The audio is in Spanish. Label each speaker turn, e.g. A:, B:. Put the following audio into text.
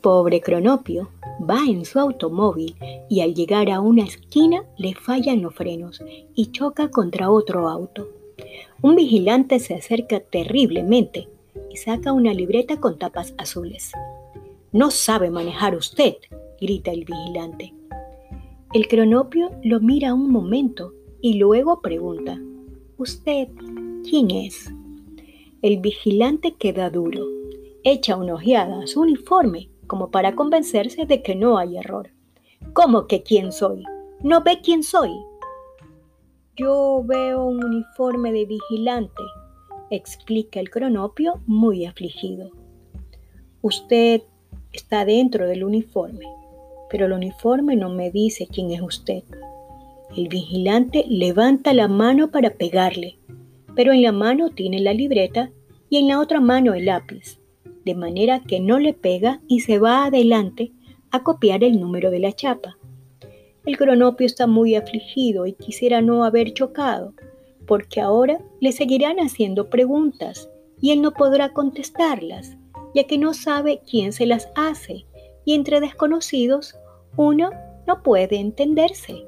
A: pobre Cronopio va en su automóvil y al llegar a una esquina le fallan los frenos y choca contra otro auto. Un vigilante se acerca terriblemente y saca una libreta con tapas azules. No sabe manejar usted, grita el vigilante. El cronopio lo mira un momento y luego pregunta, ¿Usted quién es? El vigilante queda duro, echa una ojeada a su uniforme como para convencerse de que no hay error. ¿Cómo que quién soy? ¿No ve quién soy? Yo veo un uniforme de vigilante, explica el cronopio muy afligido. Usted está dentro del uniforme, pero el uniforme no me dice quién es usted. El vigilante levanta la mano para pegarle, pero en la mano tiene la libreta y en la otra mano el lápiz, de manera que no le pega y se va adelante a copiar el número de la chapa. El cronopio está muy afligido y quisiera no haber chocado, porque ahora le seguirán haciendo preguntas y él no podrá contestarlas, ya que no sabe quién se las hace y entre desconocidos uno no puede entenderse.